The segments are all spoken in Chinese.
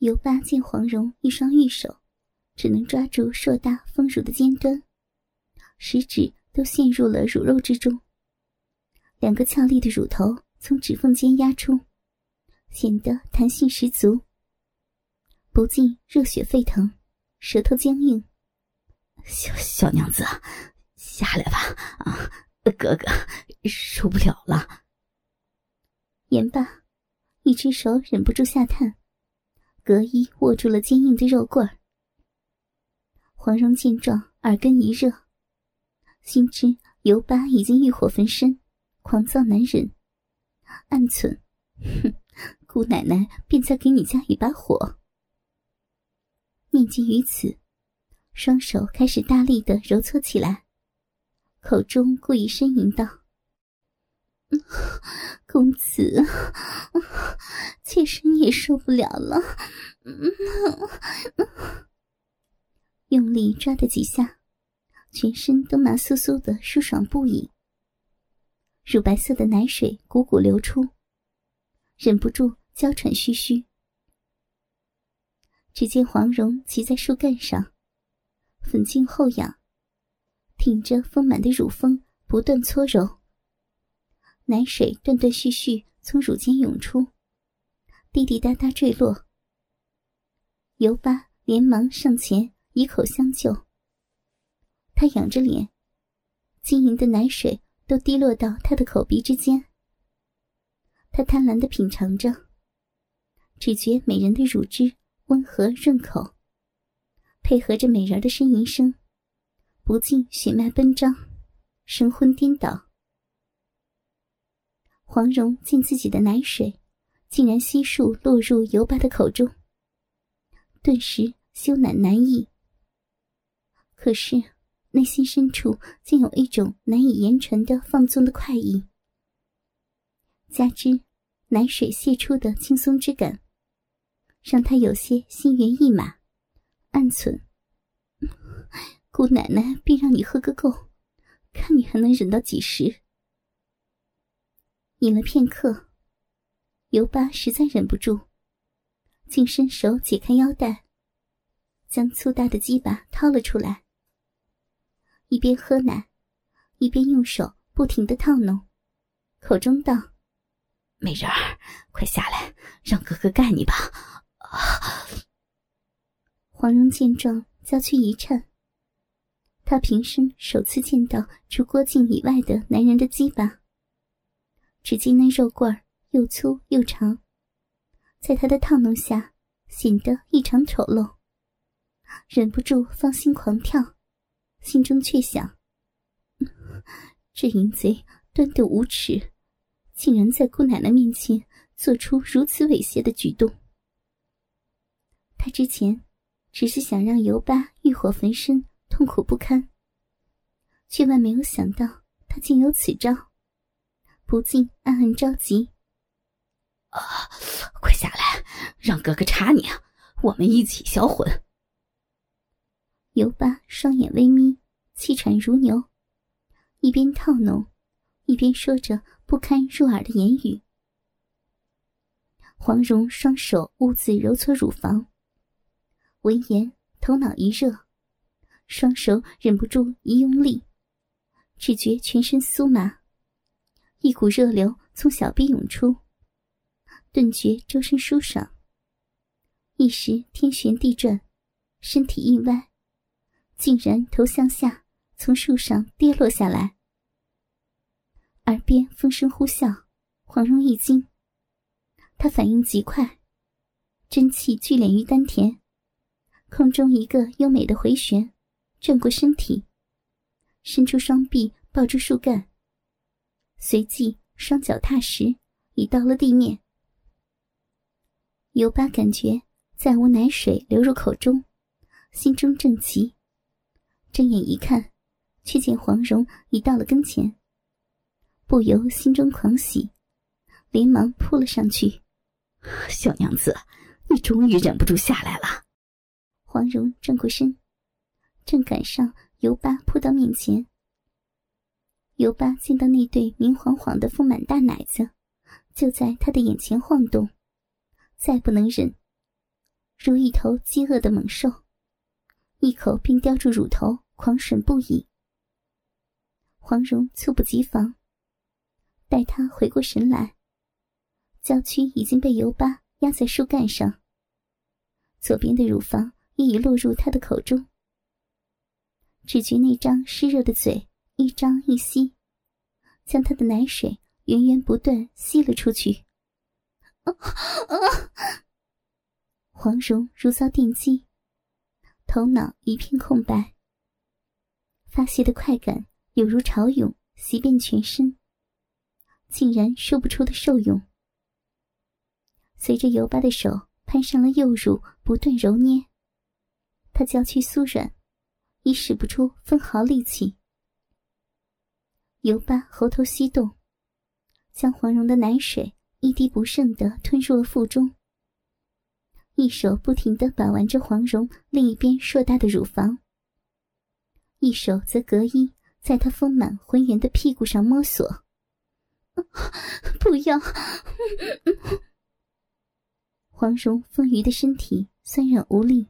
尤巴见黄蓉一双玉手，只能抓住硕大丰乳的尖端，食指都陷入了乳肉之中。两个俏丽的乳头从指缝间压出，显得弹性十足。不禁热血沸腾，舌头僵硬。小小娘子，下来吧！啊，哥哥受不了了。言罢，一只手忍不住下探。隔衣握住了坚硬的肉棍儿，黄蓉见状，耳根一热，心知尤巴已经欲火焚身，狂躁难忍，暗存：哼，姑奶奶便再给你加一把火。念及于此，双手开始大力的揉搓起来，口中故意呻吟道。公子，妾身也受不了了。用力抓的几下，全身都麻酥酥的，舒爽不已。乳白色的奶水汩汩流出，忍不住娇喘吁吁。只见黄蓉骑在树干上，粉颈后仰，挺着丰满的乳峰，不断搓揉。奶水断断续续从乳尖涌出，滴滴答答坠落。尤巴连忙上前以口相救。他仰着脸，晶莹的奶水都滴落到他的口鼻之间。他贪婪的品尝着，只觉美人的乳汁温和润口，配合着美人的呻吟声，不禁血脉奔张，神魂颠倒。黄蓉见自己的奶水竟然悉数落入尤巴的口中，顿时羞赧难抑。可是内心深处竟有一种难以言传的放纵的快意，加之奶水泄出的轻松之感，让他有些心猿意马，暗忖：姑奶奶必让你喝个够，看你还能忍到几时。饮了片刻，尤巴实在忍不住，竟伸手解开腰带，将粗大的鸡巴掏了出来，一边喝奶，一边用手不停的套弄，口中道：“美人儿，快下来，让哥哥干你吧！”啊！黄蓉见状，娇躯一颤，她平生首次见到除郭靖以外的男人的鸡巴。只见那肉棍又粗又长，在他的套弄下显得异常丑陋，忍不住芳心狂跳，心中却想：这淫贼端的无耻，竟然在姑奶奶面前做出如此猥亵的举动。他之前只是想让尤巴欲火焚身，痛苦不堪，却万没有想到他竟有此招。不禁暗暗着急。啊，快下来，让哥哥插你啊！我们一起销魂。尤巴双眼微眯，气喘如牛，一边套弄，一边说着不堪入耳的言语。黄蓉双手兀自揉搓乳房，闻言头脑一热，双手忍不住一用力，只觉全身酥麻。一股热流从小臂涌出，顿觉周身舒爽。一时天旋地转，身体一歪，竟然头向下从树上跌落下来。耳边风声呼啸，黄蓉一惊，她反应极快，真气聚敛于丹田，空中一个优美的回旋，转过身体，伸出双臂抱住树干。随即，双脚踏实，已到了地面。尤巴感觉再无奶水流入口中，心中正急，睁眼一看，却见黄蓉已到了跟前，不由心中狂喜，连忙扑了上去。小娘子，你终于忍不住下来了。黄蓉转过身，正赶上尤巴扑到面前。尤巴见到那对明晃晃的丰满大奶子，就在他的眼前晃动，再不能忍，如一头饥饿的猛兽，一口便叼住乳头，狂吮不已。黄蓉猝不及防，待他回过神来，娇躯已经被尤巴压在树干上，左边的乳房也已落入他的口中。只觉那张湿热的嘴一张一吸，将他的奶水源源不断吸了出去。黄蓉如遭电击，头脑一片空白，发泄的快感有如潮涌袭遍全身，竟然说不出的受用。随着尤巴的手攀上了右乳，不断揉捏，他娇躯酥软。已使不出分毫力气。尤巴喉头吸动，将黄蓉的奶水一滴不剩的吞入了腹中，一手不停的把玩着黄蓉另一边硕大的乳房，一手则隔衣在她丰满浑圆的屁股上摸索。不要！黄蓉丰腴的身体酸软无力，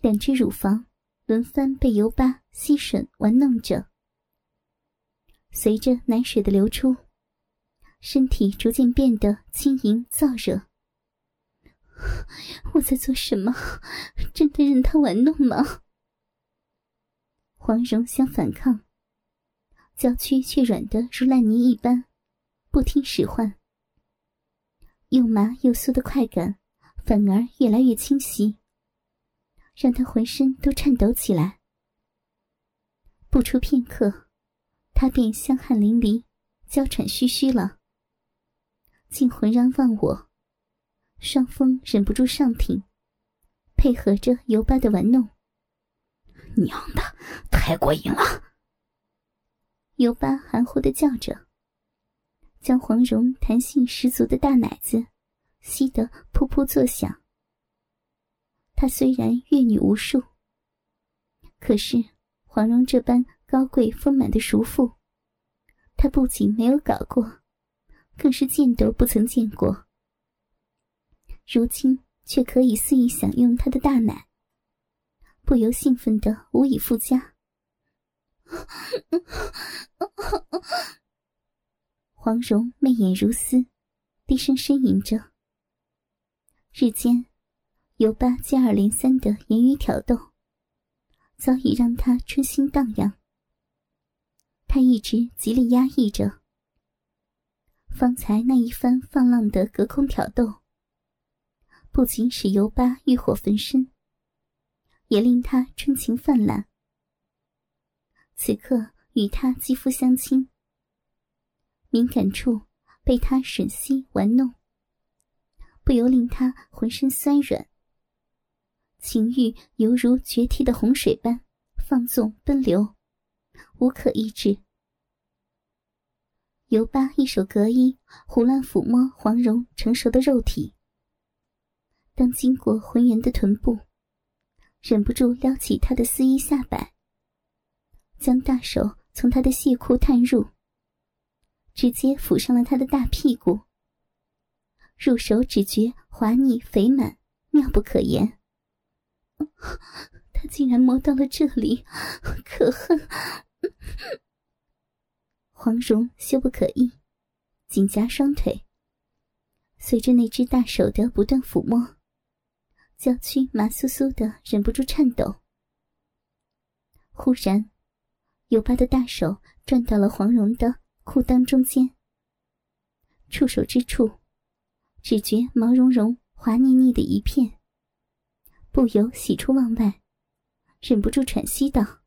两只乳房。轮番被尤巴吸吮玩弄着，随着奶水的流出，身体逐渐变得轻盈燥热。我在做什么？真的任他玩弄吗？黄蓉想反抗，娇躯却软得如烂泥一般，不听使唤。又麻又酥的快感，反而越来越清晰。让他浑身都颤抖起来。不出片刻，他便香汗淋漓，娇喘吁吁了，竟浑然忘我。双峰忍不住上挺，配合着尤巴的玩弄。娘的，太过瘾了！尤巴含糊的叫着，将黄蓉弹性十足的大奶子吸得噗噗作响。她虽然阅女无数，可是黄蓉这般高贵丰满的熟妇，她不仅没有搞过，更是见都不曾见过。如今却可以肆意享用她的大奶，不由兴奋的无以复加。黄蓉媚眼如丝，低声呻吟着。日间。尤巴接二连三的言语挑逗，早已让他春心荡漾。他一直极力压抑着，方才那一番放浪的隔空挑逗，不仅使尤巴欲火焚身，也令他春情泛滥。此刻与他肌肤相亲，敏感处被他吮吸玩弄，不由令他浑身酸软。情欲犹如决堤的洪水般放纵奔流，无可抑制。尤巴一手隔衣，胡乱抚摸黄蓉成熟的肉体。当经过浑圆的臀部，忍不住撩起她的丝衣下摆，将大手从她的细裤探入，直接抚上了她的大屁股。入手只觉滑腻肥满，妙不可言。他竟然摸到了这里，可恨！黄蓉羞不可抑，紧夹双腿。随着那只大手的不断抚摸，娇躯麻酥酥的，忍不住颤抖。忽然，尤巴的大手转到了黄蓉的裤裆中间，触手之处，只觉毛茸茸、滑腻腻的一片。不由喜出望外，忍不住喘息道：“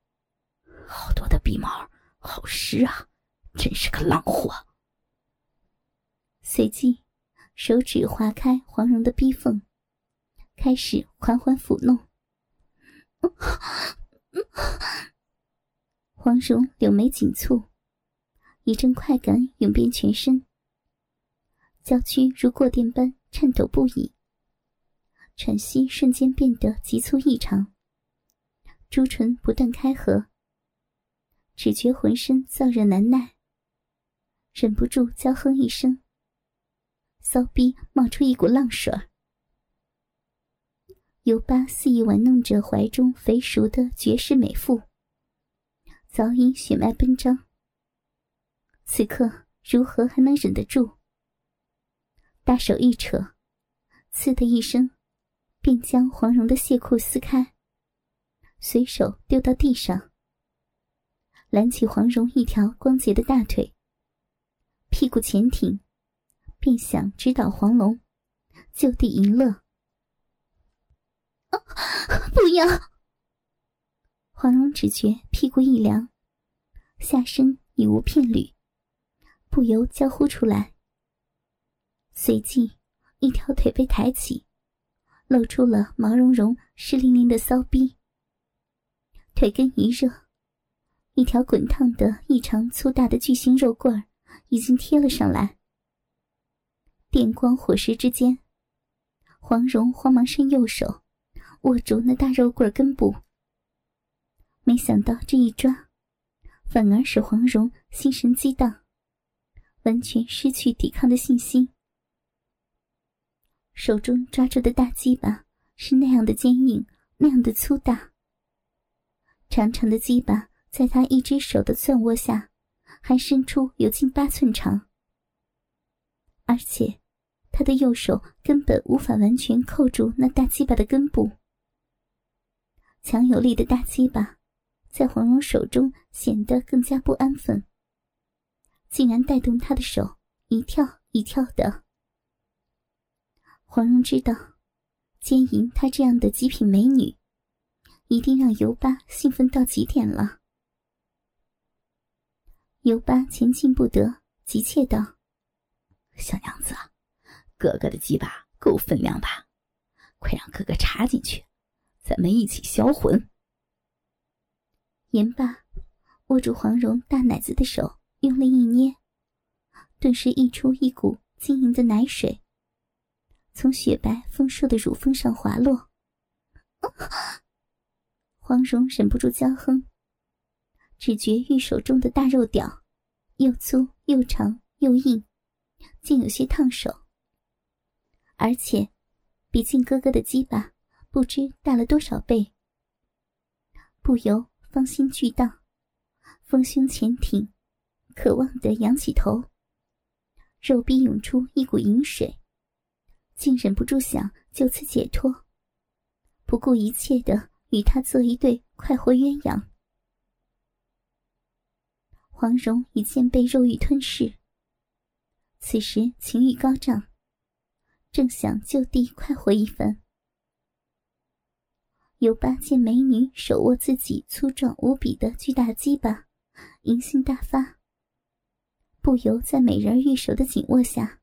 好多的鼻毛，好湿啊，真是个浪货。”随即，手指划开黄蓉的逼缝，开始缓缓抚弄。黄蓉柳眉紧蹙，一阵快感涌遍全身，娇躯如过电般颤抖不已。喘息瞬间变得急促异常，朱唇不断开合，只觉浑身燥热难耐，忍不住娇哼一声，骚逼冒出一股浪水尤巴肆意玩弄着怀中肥熟的绝世美妇，早已血脉奔张。此刻如何还能忍得住？大手一扯，刺的一声，便将黄蓉的亵裤撕开，随手丢到地上，揽起黄蓉一条光洁的大腿，屁股前挺，便想直捣黄龙，就地淫乐。不要！黄蓉只觉屁股一凉，下身已无片缕，不由娇呼出来。随即，一条腿被抬起，露出了毛茸茸、湿淋淋的骚逼。腿根一热，一条滚烫的、异常粗大的巨型肉棍已经贴了上来。电光火石之间，黄蓉慌忙伸右手。握住那大肉棍根部，没想到这一抓，反而使黄蓉心神激荡，完全失去抵抗的信心。手中抓住的大鸡巴是那样的坚硬，那样的粗大。长长的鸡巴在他一只手的攥握下，还伸出有近八寸长，而且他的右手根本无法完全扣住那大鸡巴的根部。强有力的大鸡巴，在黄蓉手中显得更加不安分，竟然带动他的手一跳一跳的。黄蓉知道，奸淫她这样的极品美女，一定让尤巴兴奋到极点了。尤巴前进不得，急切道：“小娘子，哥哥的鸡巴够分量吧？快让哥哥插进去。”咱们一起销魂。言罢，握住黄蓉大奶子的手用力一捏，顿时溢出一股晶莹的奶水，从雪白丰硕的乳峰上滑落。黄蓉忍不住娇哼，只觉玉手中的大肉屌，又粗又长又硬，竟有些烫手，而且，比靖哥哥的鸡巴。不知大了多少倍，不由芳心巨荡，丰胸前挺，渴望的仰起头，肉壁涌出一股淫水，竟忍不住想就此解脱，不顾一切的与他做一对快活鸳鸯。黄蓉已渐被肉欲吞噬，此时情欲高涨，正想就地快活一番。尤巴见美女手握自己粗壮无比的巨大鸡巴，淫性大发，不由在美人玉手的紧握下，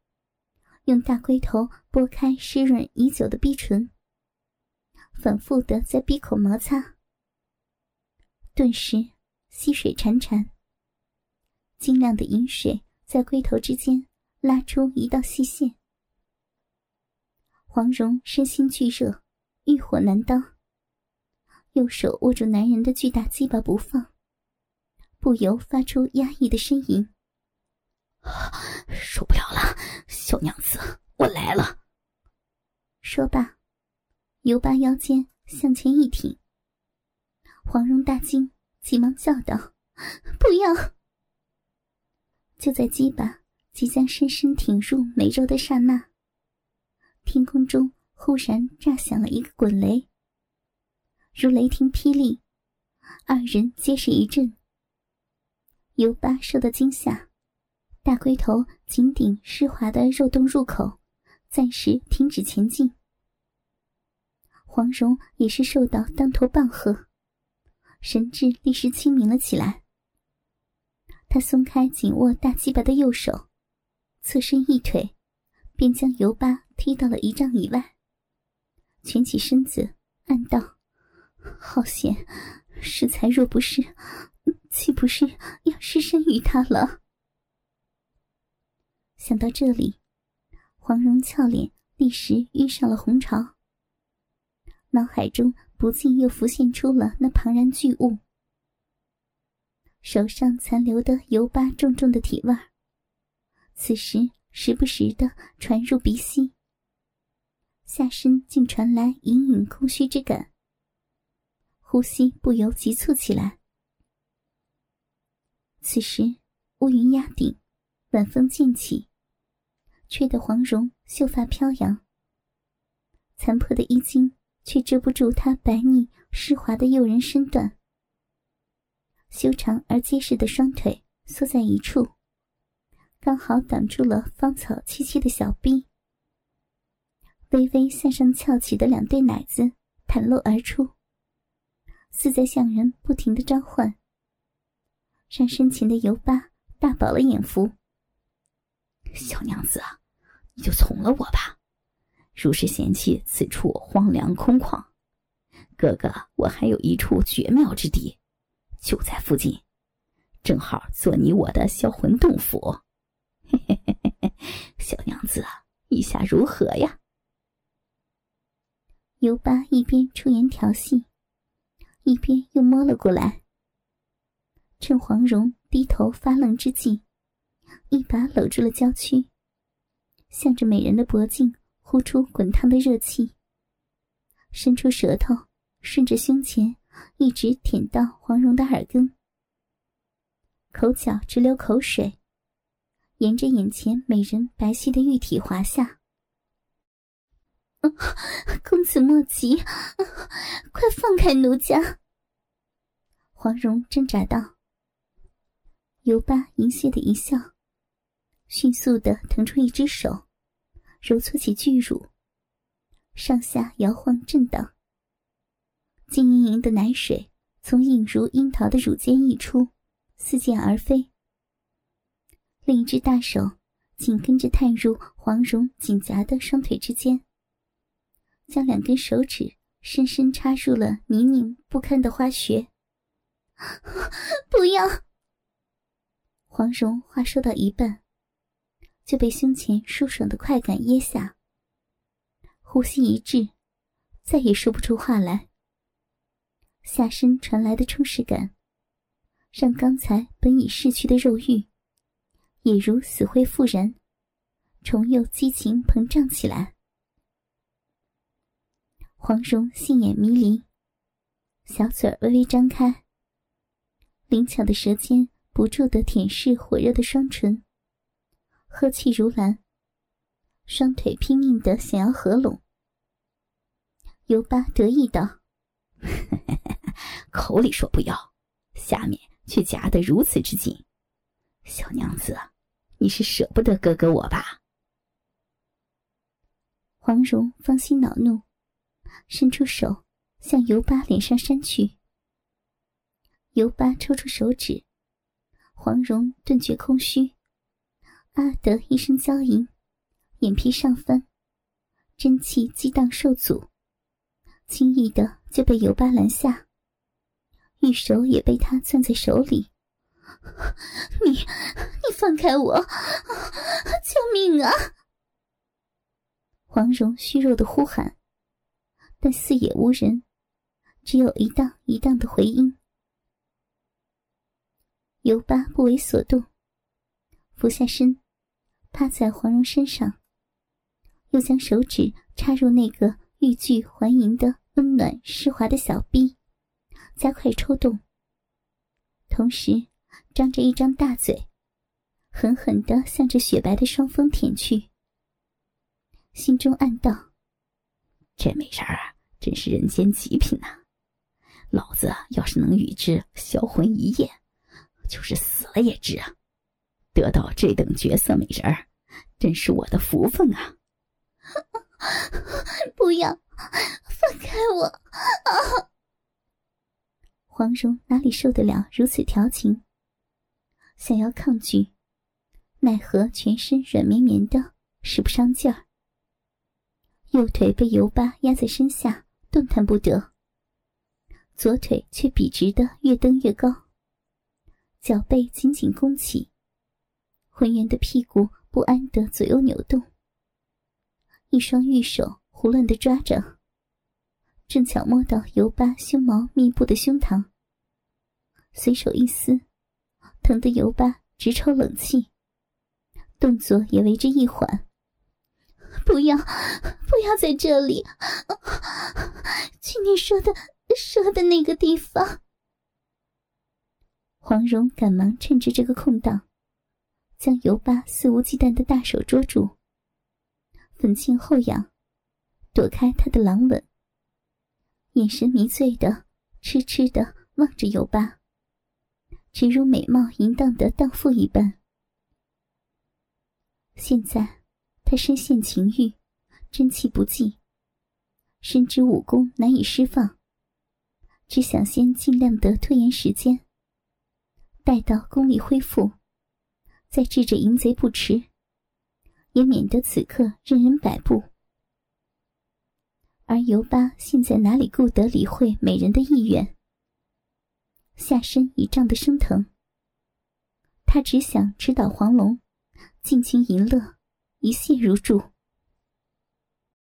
用大龟头拨开湿润已久的逼唇，反复的在闭口摩擦。顿时溪水潺潺，晶亮的银水在龟头之间拉出一道细线。黄蓉身心俱热，欲火难当。右手握住男人的巨大鸡巴不放，不由发出压抑的呻吟。受不了了，小娘子，我来了。说罢，尤巴腰间向前一挺。黄蓉大惊，急忙叫道：“不要！”就在鸡巴即将深深挺入美肉的刹那，天空中忽然炸响了一个滚雷。如雷霆霹雳，二人皆是一震。尤巴受到惊吓，大龟头紧顶湿滑的肉洞入口，暂时停止前进。黄蓉也是受到当头棒喝，神智立时清明了起来。他松开紧握大鸡巴的右手，侧身一腿，便将尤巴踢到了一丈以外，蜷起身子，暗道。好险！适才若不是，岂不是要失身于他了？想到这里，黄蓉俏脸立时遇上了红潮，脑海中不禁又浮现出了那庞然巨物，手上残留的油疤重重的体味此时时不时的传入鼻息，下身竟传来隐隐空虚之感，呼吸不由急促起来。此时乌云压顶，晚风渐起，吹得黄蓉秀发飘扬，残破的衣襟却遮不住她白腻湿滑的诱人身段，修长而结实的双腿缩在一处。刚好挡住了芳草萋萋的小臂，微微向上翘起的两对奶子袒露而出，似在向人不停的召唤，让身前的尤巴大饱了眼福。小娘子，你就从了我吧。如是嫌弃此处荒凉空旷，哥哥我还有一处绝妙之地，就在附近，正好做你我的销魂洞府。嘿嘿嘿嘿嘿，小娘子，意下如何呀？尤巴一边出言调戏，一边又摸了过来。趁黄蓉低头发愣之际，一把搂住了娇躯，向着美人的脖颈呼出滚烫的热气，伸出舌头顺着胸前一直舔到黄蓉的耳根，口角直流口水。沿着眼前美人白皙的玉体滑下，公子莫急，快放开奴家！黄蓉挣扎道。尤巴淫邪的一笑，迅速的腾出一只手，揉搓起巨乳，上下摇晃震荡，晶莹莹的奶水从映如樱桃的乳尖溢出，似箭而飞。另一只大手紧跟着探入黄蓉紧夹的双腿之间，将两根手指深深插入了泥泞不堪的花穴。不要！黄蓉话说到一半，就被胸前舒爽的快感噎下，呼吸一滞，再也说不出话来。下身传来的充实感，让刚才本已逝去的肉欲。也如死灰复燃，重又激情膨胀起来。黄蓉杏眼迷离，小嘴微微张开，灵巧的舌尖不住的舔舐火热的双唇，呵气如兰，双腿拼命的想要合拢。尤巴得意道：“ 口里说不要，下面却夹得如此之紧，小娘子。”你是舍不得哥哥我吧？黄蓉芳心恼怒，伸出手向尤巴脸上扇去。尤巴抽出手指，黄蓉顿觉空虚，啊的一声娇吟，眼皮上翻，真气激荡受阻，轻易的就被尤巴拦下，玉手也被他攥在手里。你，你放开我！救命啊！黄蓉虚弱的呼喊，但四野无人，只有一荡一荡的回音。尤巴不为所动，俯下身，趴在黄蓉身上，又将手指插入那个欲拒还迎的温暖湿滑的小臂，加快抽动，同时。张着一张大嘴，狠狠的向着雪白的双峰舔去。心中暗道：“这美人儿真是人间极品呐！老子要是能与之销魂一夜，就是死了也值啊！得到这等绝色美人儿，真是我的福分啊！” 不要，放开我！啊！黄蓉哪里受得了如此调情？想要抗拒，奈何全身软绵绵的，使不上劲儿。右腿被油疤压在身下，动弹不得；左腿却笔直的越蹬越高，脚背紧紧弓起，浑圆的屁股不安的左右扭动。一双玉手胡乱的抓着，正巧摸到尤巴胸毛密布的胸膛，随手一撕。疼得尤巴直抽冷气，动作也为之一缓。不要，不要在这里，去你说的说的那个地方。黄蓉赶忙趁着这个空档，将尤巴肆无忌惮的大手捉住，粉颈后仰，躲开他的狼吻，眼神迷醉的痴痴的望着尤巴，直如美貌淫荡的荡妇一般。现在。他深陷情欲，真气不济，深知武功难以释放，只想先尽量的拖延时间，待到功力恢复，再治这淫贼不迟，也免得此刻任人摆布。而尤巴现在哪里顾得理会美人的意愿，下身已胀得生疼，他只想直捣黄龙，尽情淫乐。一泻如注。